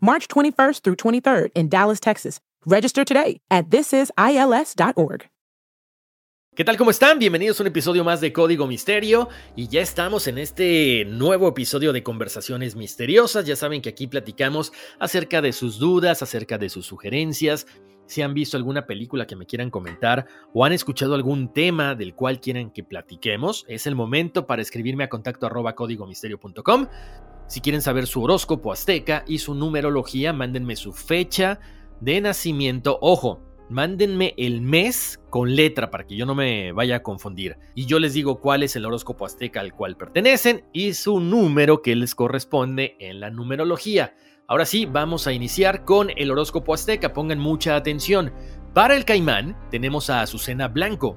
March 21st through 23rd in Dallas, Texas. Register today at thisisils.org. ¿Qué tal? ¿Cómo están? Bienvenidos a un episodio más de Código Misterio y ya estamos en este nuevo episodio de Conversaciones Misteriosas. Ya saben que aquí platicamos acerca de sus dudas, acerca de sus sugerencias. Si han visto alguna película que me quieran comentar o han escuchado algún tema del cual quieran que platiquemos, es el momento para escribirme a contacto arroba códigomisterio.com. Si quieren saber su horóscopo azteca y su numerología, mándenme su fecha de nacimiento. Ojo, mándenme el mes con letra para que yo no me vaya a confundir. Y yo les digo cuál es el horóscopo azteca al cual pertenecen y su número que les corresponde en la numerología. Ahora sí, vamos a iniciar con el horóscopo azteca. Pongan mucha atención. Para el caimán tenemos a Azucena Blanco.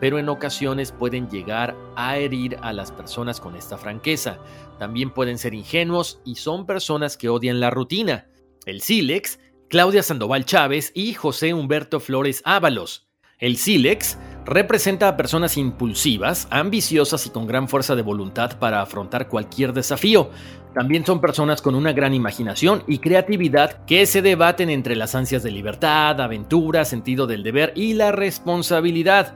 pero en ocasiones pueden llegar a herir a las personas con esta franqueza. También pueden ser ingenuos y son personas que odian la rutina. El Silex, Claudia Sandoval Chávez y José Humberto Flores Ábalos. El Silex representa a personas impulsivas, ambiciosas y con gran fuerza de voluntad para afrontar cualquier desafío. También son personas con una gran imaginación y creatividad que se debaten entre las ansias de libertad, aventura, sentido del deber y la responsabilidad.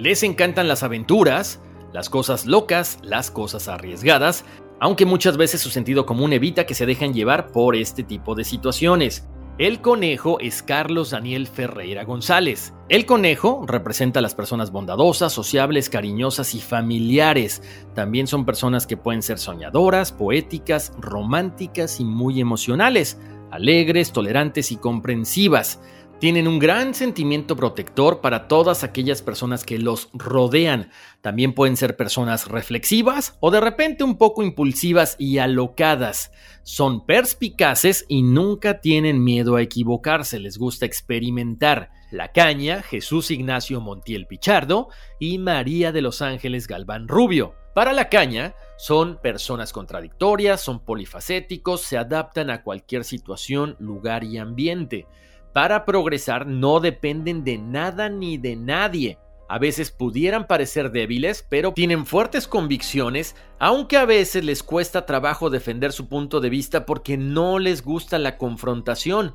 Les encantan las aventuras, las cosas locas, las cosas arriesgadas, aunque muchas veces su sentido común evita que se dejen llevar por este tipo de situaciones. El conejo es Carlos Daniel Ferreira González. El conejo representa a las personas bondadosas, sociables, cariñosas y familiares. También son personas que pueden ser soñadoras, poéticas, románticas y muy emocionales, alegres, tolerantes y comprensivas tienen un gran sentimiento protector para todas aquellas personas que los rodean. También pueden ser personas reflexivas o de repente un poco impulsivas y alocadas. Son perspicaces y nunca tienen miedo a equivocarse, les gusta experimentar. La Caña, Jesús Ignacio Montiel Pichardo y María de los Ángeles Galván Rubio. Para la caña, son personas contradictorias, son polifacéticos, se adaptan a cualquier situación, lugar y ambiente para progresar no dependen de nada ni de nadie. A veces pudieran parecer débiles, pero tienen fuertes convicciones, aunque a veces les cuesta trabajo defender su punto de vista porque no les gusta la confrontación.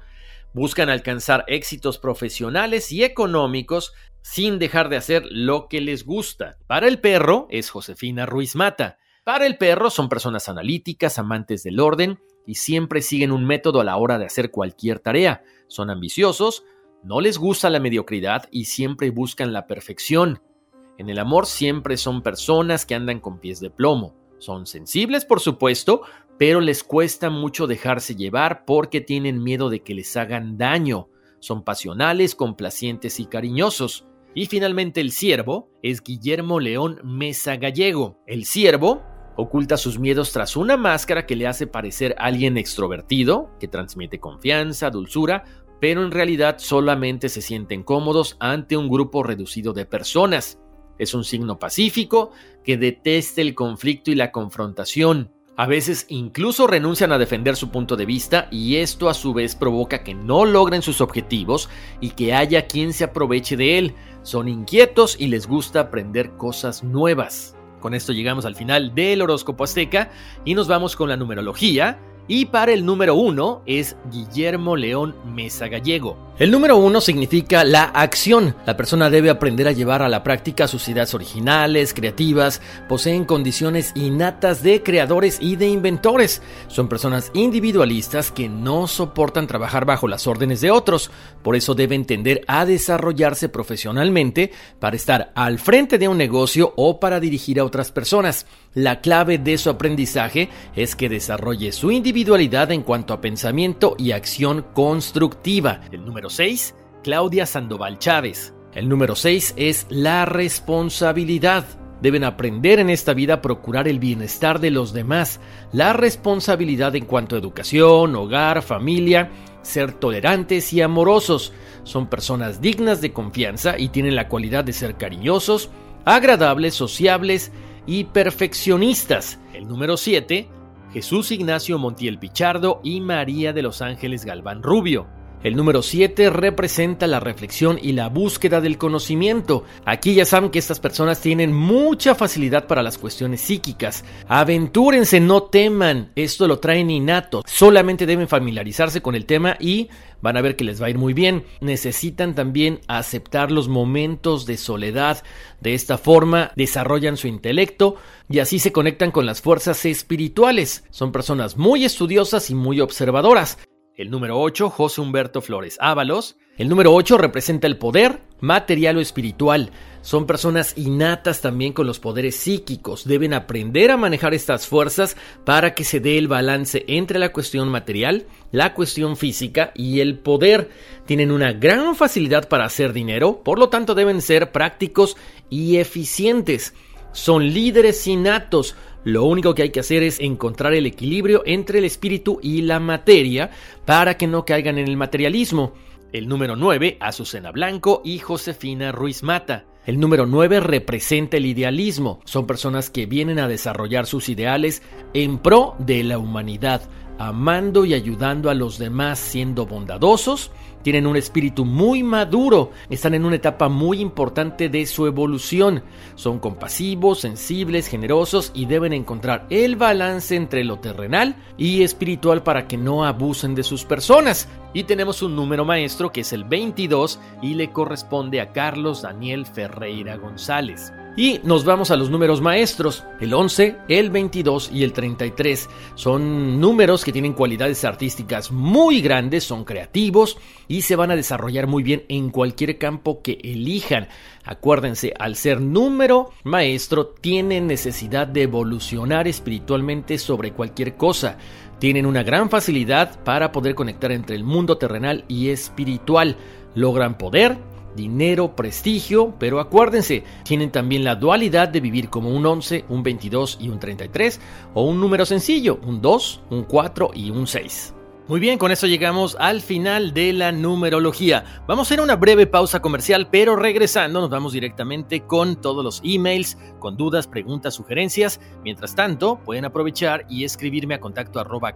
Buscan alcanzar éxitos profesionales y económicos sin dejar de hacer lo que les gusta. Para el perro es Josefina Ruiz Mata. Para el perro son personas analíticas, amantes del orden y siempre siguen un método a la hora de hacer cualquier tarea. Son ambiciosos, no les gusta la mediocridad y siempre buscan la perfección. En el amor siempre son personas que andan con pies de plomo. Son sensibles, por supuesto, pero les cuesta mucho dejarse llevar porque tienen miedo de que les hagan daño. Son pasionales, complacientes y cariñosos. Y finalmente el siervo es Guillermo León Mesa Gallego. El siervo Oculta sus miedos tras una máscara que le hace parecer alguien extrovertido, que transmite confianza, dulzura, pero en realidad solamente se sienten cómodos ante un grupo reducido de personas. Es un signo pacífico que detesta el conflicto y la confrontación. A veces incluso renuncian a defender su punto de vista y esto a su vez provoca que no logren sus objetivos y que haya quien se aproveche de él. Son inquietos y les gusta aprender cosas nuevas. Con esto llegamos al final del horóscopo azteca y nos vamos con la numerología y para el número uno es Guillermo León Mesa Gallego. El número uno significa la acción. La persona debe aprender a llevar a la práctica sus ideas originales, creativas, poseen condiciones innatas de creadores y de inventores. Son personas individualistas que no soportan trabajar bajo las órdenes de otros. Por eso deben tender a desarrollarse profesionalmente para estar al frente de un negocio o para dirigir a otras personas. La clave de su aprendizaje es que desarrolle su individualidad en cuanto a pensamiento y acción constructiva. El número 6, Claudia Sandoval Chávez. El número 6 es la responsabilidad. Deben aprender en esta vida a procurar el bienestar de los demás, la responsabilidad en cuanto a educación, hogar, familia, ser tolerantes y amorosos. Son personas dignas de confianza y tienen la cualidad de ser cariñosos, agradables, sociables y perfeccionistas. El número 7, Jesús Ignacio Montiel Pichardo y María de los Ángeles Galván Rubio. El número 7 representa la reflexión y la búsqueda del conocimiento. Aquí ya saben que estas personas tienen mucha facilidad para las cuestiones psíquicas. Aventúrense, no teman. Esto lo traen innato. Solamente deben familiarizarse con el tema y van a ver que les va a ir muy bien. Necesitan también aceptar los momentos de soledad. De esta forma desarrollan su intelecto y así se conectan con las fuerzas espirituales. Son personas muy estudiosas y muy observadoras. El número 8, José Humberto Flores Ábalos. El número 8 representa el poder material o espiritual. Son personas innatas también con los poderes psíquicos. Deben aprender a manejar estas fuerzas para que se dé el balance entre la cuestión material, la cuestión física y el poder. Tienen una gran facilidad para hacer dinero, por lo tanto deben ser prácticos y eficientes. Son líderes innatos, lo único que hay que hacer es encontrar el equilibrio entre el espíritu y la materia para que no caigan en el materialismo. El número 9, Azucena Blanco y Josefina Ruiz Mata. El número 9 representa el idealismo. Son personas que vienen a desarrollar sus ideales en pro de la humanidad, amando y ayudando a los demás, siendo bondadosos tienen un espíritu muy maduro, están en una etapa muy importante de su evolución. Son compasivos, sensibles, generosos y deben encontrar el balance entre lo terrenal y espiritual para que no abusen de sus personas. Y tenemos un número maestro que es el 22 y le corresponde a Carlos Daniel Ferreira González. Y nos vamos a los números maestros. El 11, el 22 y el 33 son números que tienen cualidades artísticas muy grandes, son creativos y se van a desarrollar muy bien en cualquier campo que elijan. Acuérdense, al ser número maestro, tienen necesidad de evolucionar espiritualmente sobre cualquier cosa. Tienen una gran facilidad para poder conectar entre el mundo terrenal y espiritual. Logran poder, dinero, prestigio, pero acuérdense, tienen también la dualidad de vivir como un 11, un 22 y un 33, o un número sencillo, un 2, un 4 y un 6. Muy bien, con eso llegamos al final de la numerología. Vamos a hacer una breve pausa comercial, pero regresando nos vamos directamente con todos los emails, con dudas, preguntas, sugerencias. Mientras tanto, pueden aprovechar y escribirme a contacto arroba.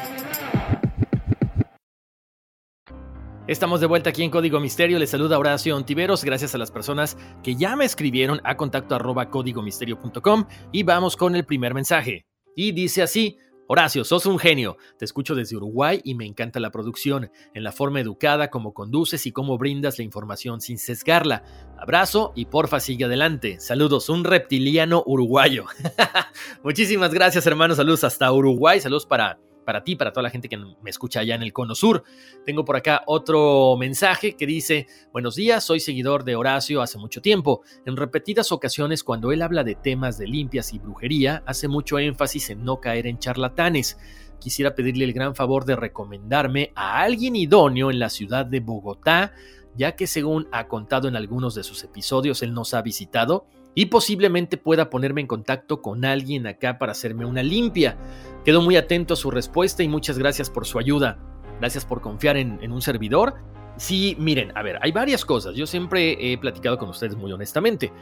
Estamos de vuelta aquí en Código Misterio. Les saluda Horacio Ontiveros. Gracias a las personas que ya me escribieron a contacto arroba códigomisterio.com. Y vamos con el primer mensaje. Y dice así. Horacio, sos un genio. Te escucho desde Uruguay y me encanta la producción, en la forma educada como conduces y cómo brindas la información sin sesgarla. Abrazo y porfa sigue adelante. Saludos, un reptiliano uruguayo. Muchísimas gracias, hermanos. Saludos hasta Uruguay. Saludos para para ti, para toda la gente que me escucha allá en el Cono Sur. Tengo por acá otro mensaje que dice, buenos días, soy seguidor de Horacio hace mucho tiempo. En repetidas ocasiones cuando él habla de temas de limpias y brujería, hace mucho énfasis en no caer en charlatanes. Quisiera pedirle el gran favor de recomendarme a alguien idóneo en la ciudad de Bogotá, ya que según ha contado en algunos de sus episodios, él nos ha visitado y posiblemente pueda ponerme en contacto con alguien acá para hacerme una limpia. Quedo muy atento a su respuesta y muchas gracias por su ayuda. Gracias por confiar en, un servidor. Sí, miren, a ver, hay varias cosas. Yo siempre he platicado con ustedes muy honestamente.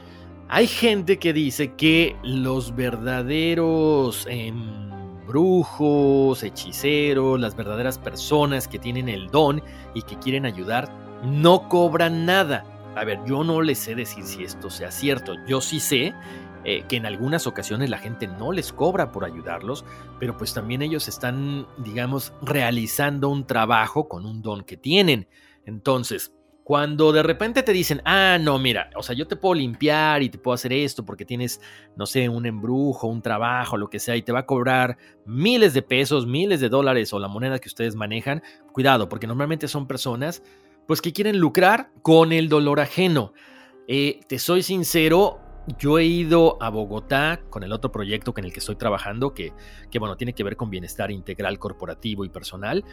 Hay gente que dice que los verdaderos brujos, hechiceros, las verdaderas personas que tienen el don y que quieren ayudar, no cobran nada. A ver, yo no les sé decir si esto sea cierto. Yo sí sé eh, que en algunas ocasiones la gente no les cobra por ayudarlos, pero pues también ellos están, digamos, realizando un trabajo con un don que tienen. Entonces, cuando de repente te dicen, ah, no, mira, o sea, yo te puedo limpiar y te puedo hacer esto porque tienes, no sé, un embrujo, un trabajo, lo que sea, y te va a cobrar miles de pesos, miles de dólares o la moneda que ustedes manejan, cuidado, porque normalmente son personas, pues, que quieren lucrar con el dolor ajeno. Eh, te soy sincero, yo he ido a Bogotá con el otro proyecto en el que estoy trabajando, que, que bueno, tiene que ver con bienestar integral corporativo y personal.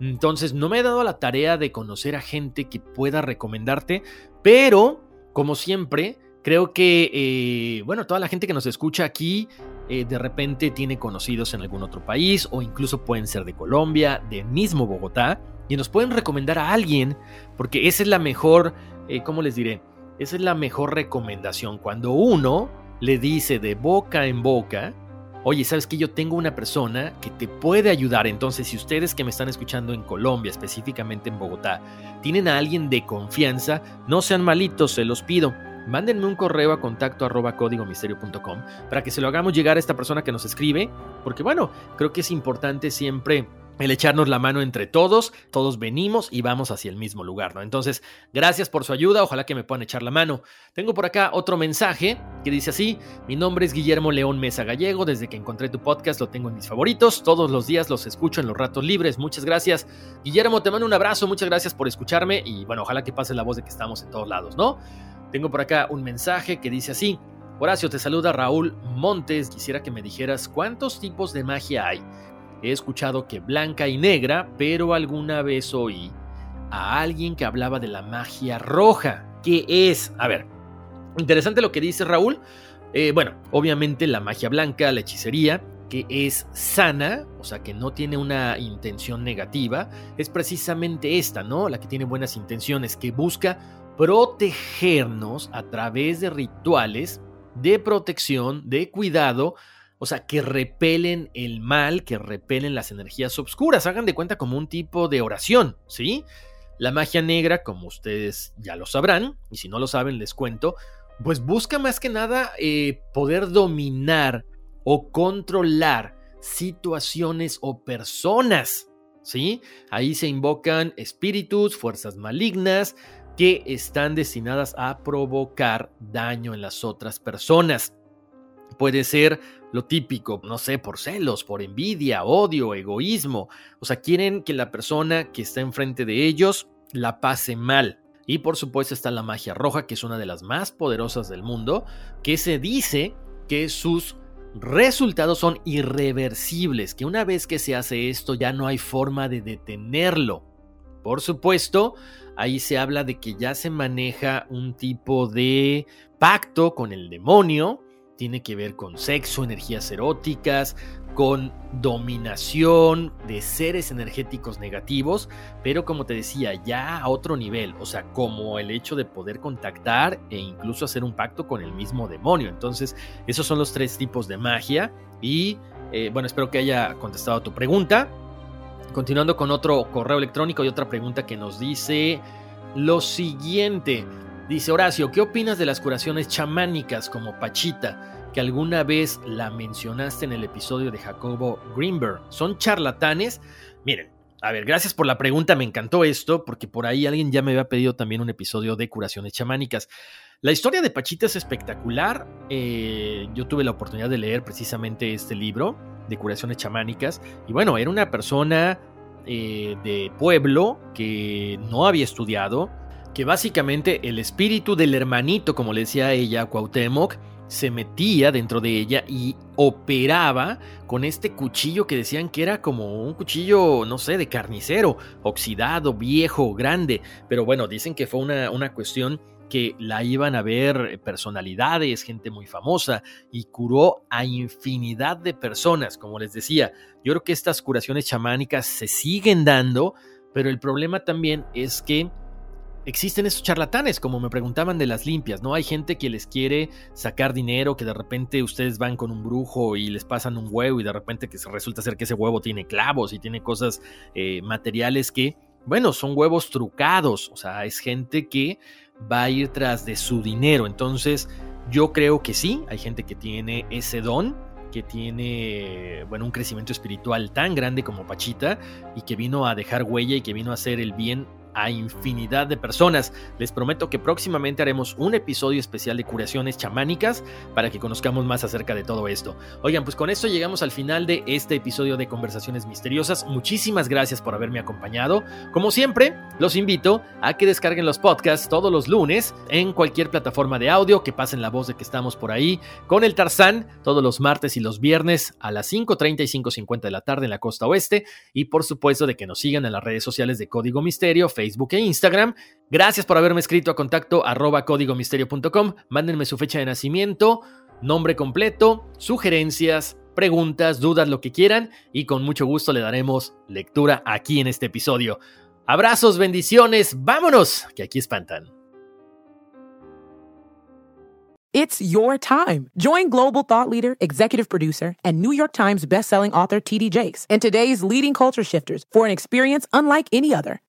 Entonces no me he dado la tarea de conocer a gente que pueda recomendarte, pero como siempre, creo que, eh, bueno, toda la gente que nos escucha aquí eh, de repente tiene conocidos en algún otro país o incluso pueden ser de Colombia, de mismo Bogotá, y nos pueden recomendar a alguien, porque esa es la mejor, eh, ¿cómo les diré? Esa es la mejor recomendación. Cuando uno le dice de boca en boca, oye, ¿sabes que yo tengo una persona que te puede ayudar? Entonces, si ustedes que me están escuchando en Colombia, específicamente en Bogotá, tienen a alguien de confianza, no sean malitos, se los pido. Mándenme un correo a contacto arroba códigomisterio.com para que se lo hagamos llegar a esta persona que nos escribe, porque bueno, creo que es importante siempre el echarnos la mano entre todos, todos venimos y vamos hacia el mismo lugar, ¿no? Entonces, gracias por su ayuda, ojalá que me puedan echar la mano. Tengo por acá otro mensaje que dice así, mi nombre es Guillermo León Mesa Gallego, desde que encontré tu podcast lo tengo en mis favoritos, todos los días los escucho en los ratos libres, muchas gracias. Guillermo, te mando un abrazo, muchas gracias por escucharme y bueno, ojalá que pase la voz de que estamos en todos lados, ¿no? Tengo por acá un mensaje que dice así, Horacio, te saluda Raúl Montes, quisiera que me dijeras cuántos tipos de magia hay. He escuchado que blanca y negra, pero alguna vez oí a alguien que hablaba de la magia roja. ¿Qué es? A ver, interesante lo que dice Raúl. Eh, bueno, obviamente la magia blanca, la hechicería, que es sana, o sea, que no tiene una intención negativa, es precisamente esta, ¿no? La que tiene buenas intenciones, que busca protegernos a través de rituales de protección, de cuidado, o sea, que repelen el mal, que repelen las energías oscuras. Hagan de cuenta como un tipo de oración, ¿sí? La magia negra, como ustedes ya lo sabrán, y si no lo saben, les cuento, pues busca más que nada eh, poder dominar o controlar situaciones o personas, ¿sí? Ahí se invocan espíritus, fuerzas malignas que están destinadas a provocar daño en las otras personas. Puede ser lo típico, no sé, por celos, por envidia, odio, egoísmo. O sea, quieren que la persona que está enfrente de ellos la pase mal. Y por supuesto está la magia roja, que es una de las más poderosas del mundo, que se dice que sus resultados son irreversibles, que una vez que se hace esto ya no hay forma de detenerlo. Por supuesto, ahí se habla de que ya se maneja un tipo de pacto con el demonio, tiene que ver con sexo, energías eróticas, con dominación de seres energéticos negativos, pero como te decía, ya a otro nivel, o sea, como el hecho de poder contactar e incluso hacer un pacto con el mismo demonio. Entonces, esos son los tres tipos de magia y eh, bueno, espero que haya contestado tu pregunta. Continuando con otro correo electrónico y otra pregunta que nos dice lo siguiente. Dice Horacio, ¿qué opinas de las curaciones chamánicas como Pachita, que alguna vez la mencionaste en el episodio de Jacobo Greenberg? ¿Son charlatanes? Miren, a ver, gracias por la pregunta, me encantó esto, porque por ahí alguien ya me había pedido también un episodio de curaciones chamánicas. La historia de Pachita es espectacular. Eh, yo tuve la oportunidad de leer precisamente este libro de curaciones chamánicas. Y bueno, era una persona eh, de pueblo que no había estudiado, que básicamente el espíritu del hermanito, como le decía ella, Cuauhtémoc, se metía dentro de ella y operaba con este cuchillo que decían que era como un cuchillo, no sé, de carnicero, oxidado, viejo, grande. Pero bueno, dicen que fue una, una cuestión que la iban a ver personalidades, gente muy famosa, y curó a infinidad de personas, como les decía. Yo creo que estas curaciones chamánicas se siguen dando, pero el problema también es que existen esos charlatanes, como me preguntaban de las limpias, ¿no? Hay gente que les quiere sacar dinero, que de repente ustedes van con un brujo y les pasan un huevo y de repente que resulta ser que ese huevo tiene clavos y tiene cosas eh, materiales que, bueno, son huevos trucados, o sea, es gente que va a ir tras de su dinero. Entonces, yo creo que sí, hay gente que tiene ese don, que tiene, bueno, un crecimiento espiritual tan grande como Pachita y que vino a dejar huella y que vino a hacer el bien a infinidad de personas. Les prometo que próximamente haremos un episodio especial de curaciones chamánicas para que conozcamos más acerca de todo esto. Oigan, pues con esto llegamos al final de este episodio de Conversaciones Misteriosas. Muchísimas gracias por haberme acompañado. Como siempre, los invito a que descarguen los podcasts todos los lunes en cualquier plataforma de audio, que pasen la voz de que estamos por ahí con el Tarzán todos los martes y los viernes a las 5.30 y 5.50 de la tarde en la costa oeste y por supuesto de que nos sigan en las redes sociales de Código Misterio, Facebook, Facebook e Instagram. Gracias por haberme escrito a contacto arroba códigomisterio.com. Mándenme su fecha de nacimiento, nombre completo, sugerencias, preguntas, dudas, lo que quieran y con mucho gusto le daremos lectura aquí en este episodio. Abrazos, bendiciones, vámonos, que aquí espantan. It's your time. Join global thought leader, executive producer, and New York Times bestselling author TD Jakes and today's leading culture shifters for an experience unlike any other.